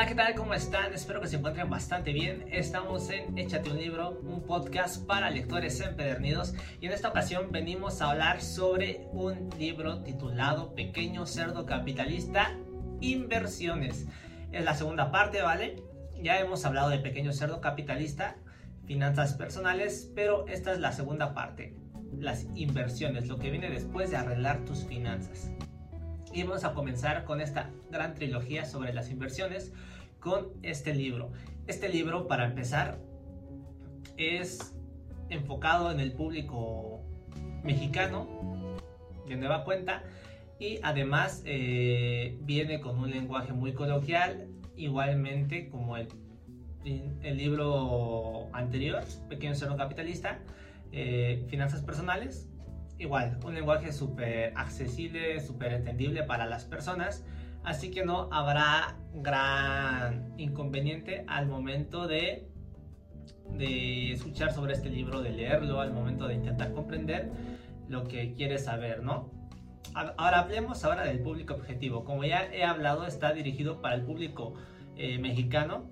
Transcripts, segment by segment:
Hola, ¿qué tal? ¿Cómo están? Espero que se encuentren bastante bien. Estamos en Échate un libro, un podcast para lectores empedernidos y en esta ocasión venimos a hablar sobre un libro titulado Pequeño Cerdo Capitalista, Inversiones. Es la segunda parte, ¿vale? Ya hemos hablado de Pequeño Cerdo Capitalista, finanzas personales, pero esta es la segunda parte, las inversiones, lo que viene después de arreglar tus finanzas. Y vamos a comenzar con esta gran trilogía sobre las inversiones con este libro. Este libro, para empezar, es enfocado en el público mexicano de nueva cuenta y además eh, viene con un lenguaje muy coloquial, igualmente como el, el libro anterior, Pequeño Cerdo Capitalista, eh, Finanzas Personales, igual, un lenguaje súper accesible, súper entendible para las personas, así que no habrá gran inconveniente al momento de, de escuchar sobre este libro, de leerlo, al momento de intentar comprender lo que quieres saber, ¿no? Ahora hablemos ahora del público objetivo. Como ya he hablado, está dirigido para el público eh, mexicano.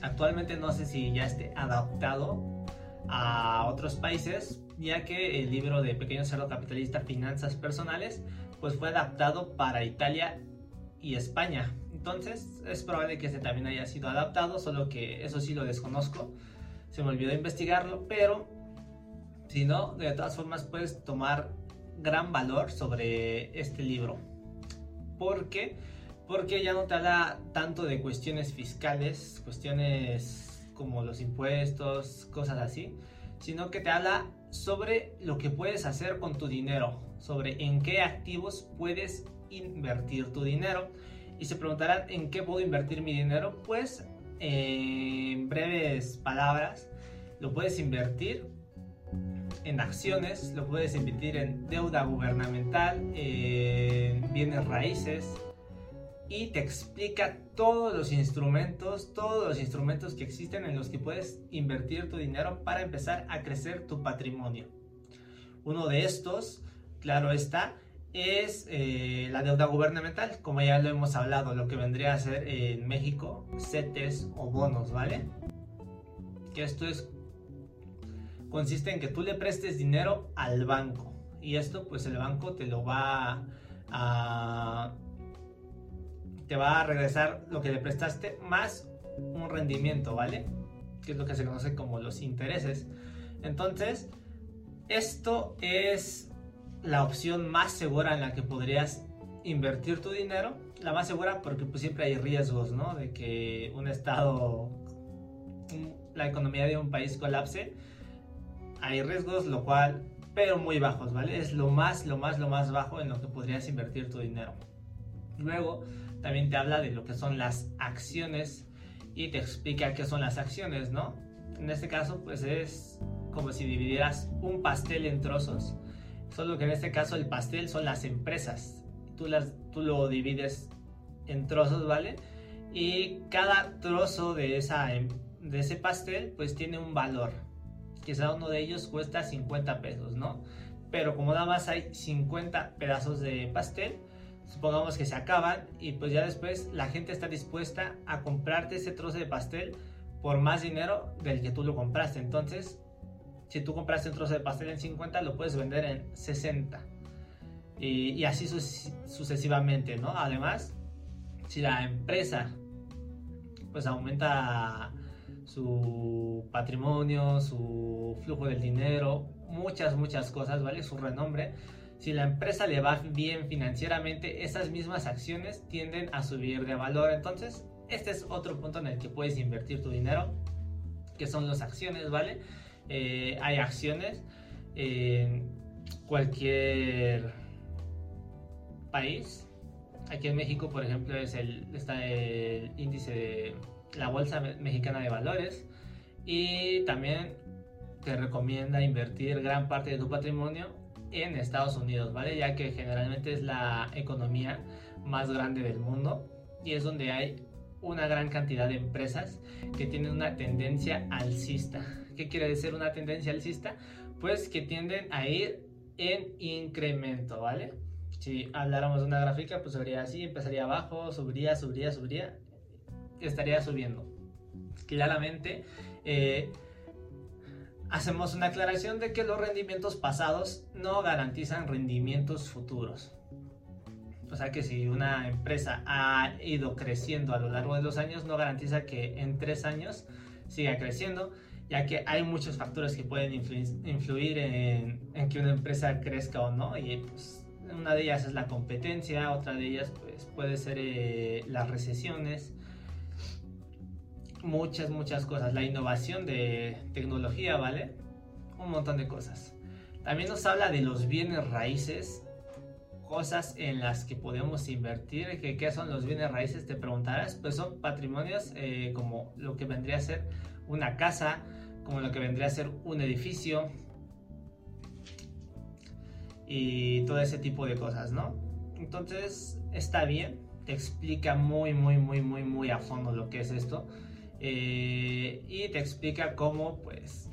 Actualmente no sé si ya esté adaptado a otros países, ya que el libro de Pequeño Cerdo Capitalista, Finanzas Personales, pues fue adaptado para Italia y España. Entonces es probable que este también haya sido adaptado, solo que eso sí lo desconozco. Se me olvidó investigarlo, pero si no, de todas formas puedes tomar gran valor sobre este libro. ¿Por qué? Porque ya no te habla tanto de cuestiones fiscales, cuestiones como los impuestos, cosas así, sino que te habla sobre lo que puedes hacer con tu dinero, sobre en qué activos puedes invertir tu dinero. Y se preguntarán en qué puedo invertir mi dinero, pues en breves palabras, lo puedes invertir en acciones, lo puedes invertir en deuda gubernamental, en bienes raíces, y te explica todos los instrumentos, todos los instrumentos que existen en los que puedes invertir tu dinero para empezar a crecer tu patrimonio. Uno de estos, claro está, es eh, la deuda gubernamental, como ya lo hemos hablado, lo que vendría a ser en México, CETES o bonos, ¿vale? Que esto es consiste en que tú le prestes dinero al banco y esto pues el banco te lo va a te va a regresar lo que le prestaste más un rendimiento, ¿vale? Que es lo que se conoce como los intereses. Entonces, esto es la opción más segura en la que podrías invertir tu dinero. La más segura porque pues siempre hay riesgos, ¿no? De que un estado, la economía de un país colapse. Hay riesgos, lo cual, pero muy bajos, ¿vale? Es lo más, lo más, lo más bajo en lo que podrías invertir tu dinero. Luego, también te habla de lo que son las acciones y te explica qué son las acciones, ¿no? En este caso, pues es como si dividieras un pastel en trozos, solo que en este caso el pastel son las empresas. Tú, las, tú lo divides en trozos, ¿vale? Y cada trozo de, esa, em, de ese pastel, pues tiene un valor. Quizá uno de ellos cuesta 50 pesos, ¿no? Pero como nada más hay 50 pedazos de pastel, supongamos que se acaban y pues ya después la gente está dispuesta a comprarte ese trozo de pastel por más dinero del que tú lo compraste. Entonces, si tú compraste un trozo de pastel en 50, lo puedes vender en 60. Y, así sucesivamente, ¿no? Además, si la empresa pues aumenta su patrimonio, su flujo del dinero, muchas, muchas cosas, ¿vale? Su renombre, si la empresa le va bien financieramente, esas mismas acciones tienden a subir de valor. Entonces, este es otro punto en el que puedes invertir tu dinero, que son las acciones, ¿vale? Eh, hay acciones en cualquier país. Aquí en México, por ejemplo, es el, está el índice de la Bolsa Mexicana de Valores y también te recomienda invertir gran parte de tu patrimonio en Estados Unidos, ¿vale? Ya que generalmente es la economía más grande del mundo y es donde hay una gran cantidad de empresas que tienen una tendencia alcista. ¿Qué quiere decir una tendencia alcista? Pues que tienden a ir en incremento, ¿vale? Si habláramos de una gráfica, pues sería así, empezaría abajo, subiría, subiría, subiría, estaría subiendo. Claramente, eh, hacemos una aclaración de que los rendimientos pasados no garantizan rendimientos futuros. O sea que si una empresa ha ido creciendo a lo largo de los años, no garantiza que en tres años siga creciendo, ya que hay muchos factores que pueden influir en, que una empresa crezca o no. Y pues, una de ellas es la competencia, otra de ellas pues, puede ser eh, las recesiones, muchas, muchas cosas. La innovación de tecnología, ¿vale? Un montón de cosas. También nos habla de los bienes raíces, cosas en las que podemos invertir. ¿Qué, qué son los bienes raíces? Te preguntarás. Pues son patrimonios eh, como lo que vendría a ser una casa, como lo que vendría a ser un edificio y todo ese tipo de cosas, ¿no? Entonces está bien, te explica muy, muy, muy, muy, muy a fondo lo que es esto. Eh, y te explica cómo pues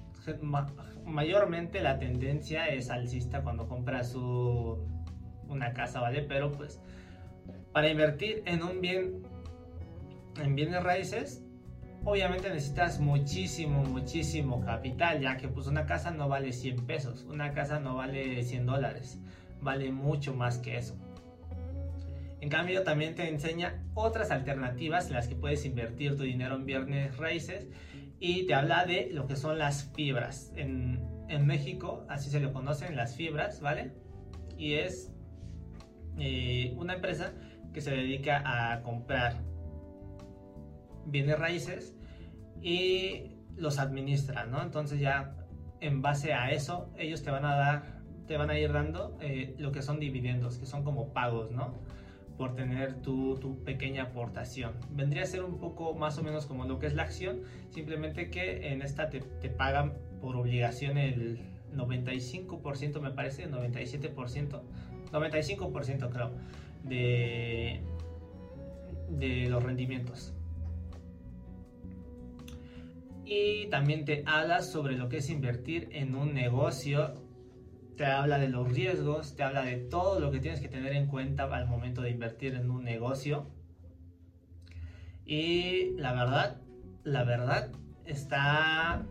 mayormente la tendencia es alcista cuando compras una casa, ¿vale? Pero pues para invertir en un bien, en bienes raíces, obviamente necesitas muchísimo, muchísimo capital, ya que pues una casa no vale 100 pesos, una casa no vale 100 dólares, vale mucho más que eso. En cambio, también te enseña otras alternativas en las que puedes invertir tu dinero en bienes raíces y te habla de lo que son las fibras. En, México, así se lo conocen, las fibras, ¿vale? Y es eh, una empresa que se dedica a comprar bienes raíces y los administra, ¿no? Entonces ya en base a eso, ellos te van a dar, te van a ir dando eh, lo que son dividendos, que son como pagos, ¿no? Por tener tu, tu, pequeña aportación. Vendría a ser un poco más o menos como lo que es la acción, simplemente que en esta te, te pagan por obligación el 95%, me parece, 97%, 95% creo, de, de los rendimientos. Y también te habla sobre lo que es invertir en un negocio te habla de los riesgos, te habla de todo lo que tienes que tener en cuenta al momento de invertir en un negocio. Y la verdad, la verdad está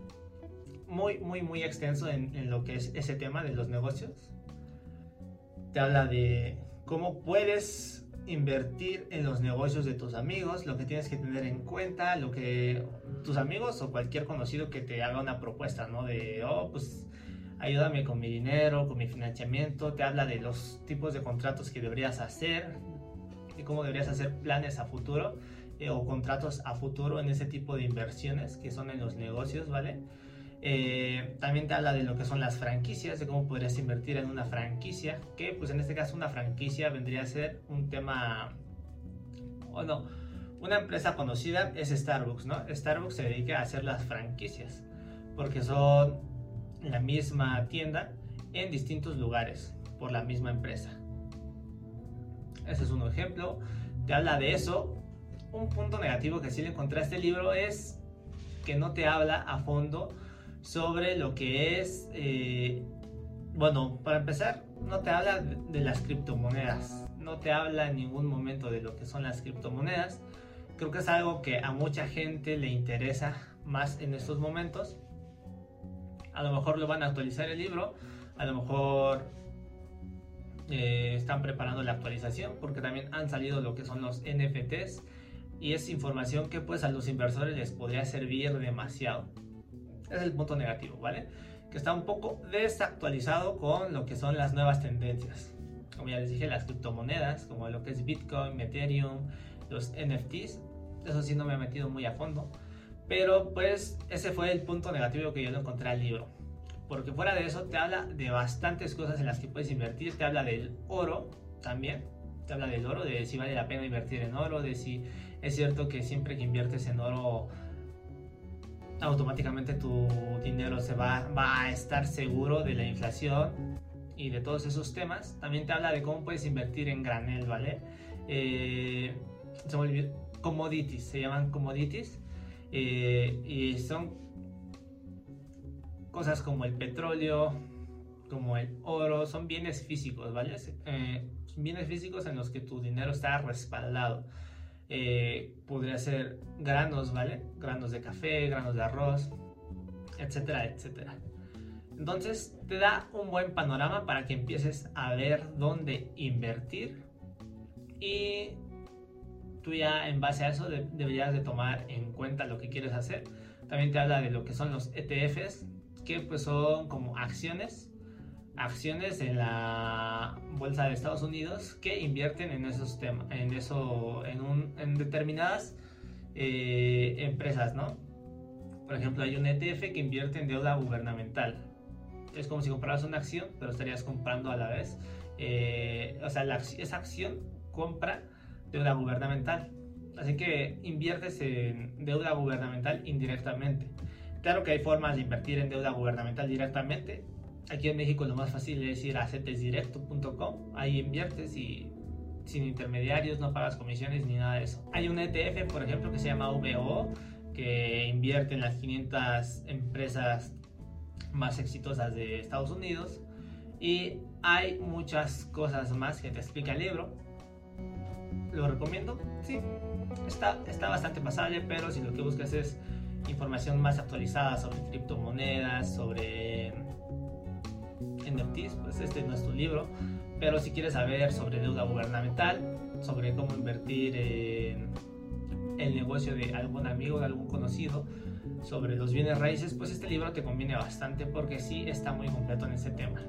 muy, muy, muy extenso en, lo que es ese tema de los negocios. Te habla de cómo puedes invertir en los negocios de tus amigos, lo que tienes que tener en cuenta, lo que tus amigos o cualquier conocido que te haga una propuesta, ¿no? De, oh, pues ayúdame con mi dinero, con mi financiamiento, te habla de los tipos de contratos que deberías hacer y cómo deberías hacer planes a futuro eh, o contratos a futuro en ese tipo de inversiones que son en los negocios, ¿vale? Eh, también te habla de lo que son las franquicias, de cómo podrías invertir en una franquicia, que pues en este caso una franquicia vendría a ser un tema, o no, una empresa conocida es Starbucks, ¿no? Starbucks se dedica a hacer las franquicias, porque son la misma tienda en distintos lugares por la misma empresa. Ese es un ejemplo. Te habla de eso. Un punto negativo que sí le encontré a este libro es que no te habla a fondo sobre lo que es, eh, bueno, para empezar, no te habla de las criptomonedas. No te habla en ningún momento de lo que son las criptomonedas. Creo que es algo que a mucha gente le interesa más en estos momentos a lo mejor lo van a actualizar el libro, a lo mejor eh, están preparando la actualización porque también han salido lo que son los NFTs y es información que pues a los inversores les podría servir demasiado. Es el punto negativo, ¿vale? Que está un poco desactualizado con lo que son las nuevas tendencias. Como ya les dije, las criptomonedas, como lo que es Bitcoin, Ethereum, los NFTs. Eso sí no me he metido muy a fondo. Pero pues ese fue el punto negativo que yo no encontré al libro. Porque fuera de eso te habla de bastantes cosas en las que puedes invertir. Te habla del oro también. Te habla del oro, de si vale la pena invertir en oro, de si es cierto que siempre que inviertes en oro automáticamente tu dinero se va, va a estar seguro de la inflación y de todos esos temas. También te habla de cómo puedes invertir en granel, ¿vale? Eh, se commodities, se llaman commodities eh, y son cosas como el petróleo, como el oro, son bienes físicos, ¿vale? Eh, bienes físicos en los que tu dinero está respaldado. eh, podría ser granos, ¿vale? Granos de café, granos de arroz, etcétera, etcétera. Entonces te da un buen panorama para que empieces a ver dónde invertir y tú ya en base a eso deberías de tomar en cuenta lo que quieres hacer. También te habla de lo que son los ETFs, que pues son como acciones, acciones en la bolsa de Estados Unidos que invierten en esos temas, en eso, en, un, en determinadas eh, empresas, ¿no? Por ejemplo, hay un ETF que invierte en deuda gubernamental. Es como si compraras una acción, pero estarías comprando a la vez. Eh, o sea, esa acción compra deuda gubernamental. Así que inviertes en deuda gubernamental indirectamente. Claro que hay formas de invertir en deuda gubernamental directamente. Aquí en México lo más fácil es ir a cetesdirecto.com. Ahí inviertes y sin intermediarios, no pagas comisiones ni nada de eso. Hay un ETF, por ejemplo, que se llama VO, que invierte en las 500 empresas más exitosas de Estados Unidos. Y hay muchas cosas más que te explica el libro ¿Lo recomiendo? Sí. Está, está bastante pasable, pero si lo que buscas es información más actualizada sobre criptomonedas, sobre NFTs, pues este no es tu libro. Pero si quieres saber sobre deuda gubernamental, sobre cómo invertir en el negocio de algún amigo, de algún conocido, sobre los bienes raíces, pues este libro te conviene bastante porque sí está muy completo en ese tema.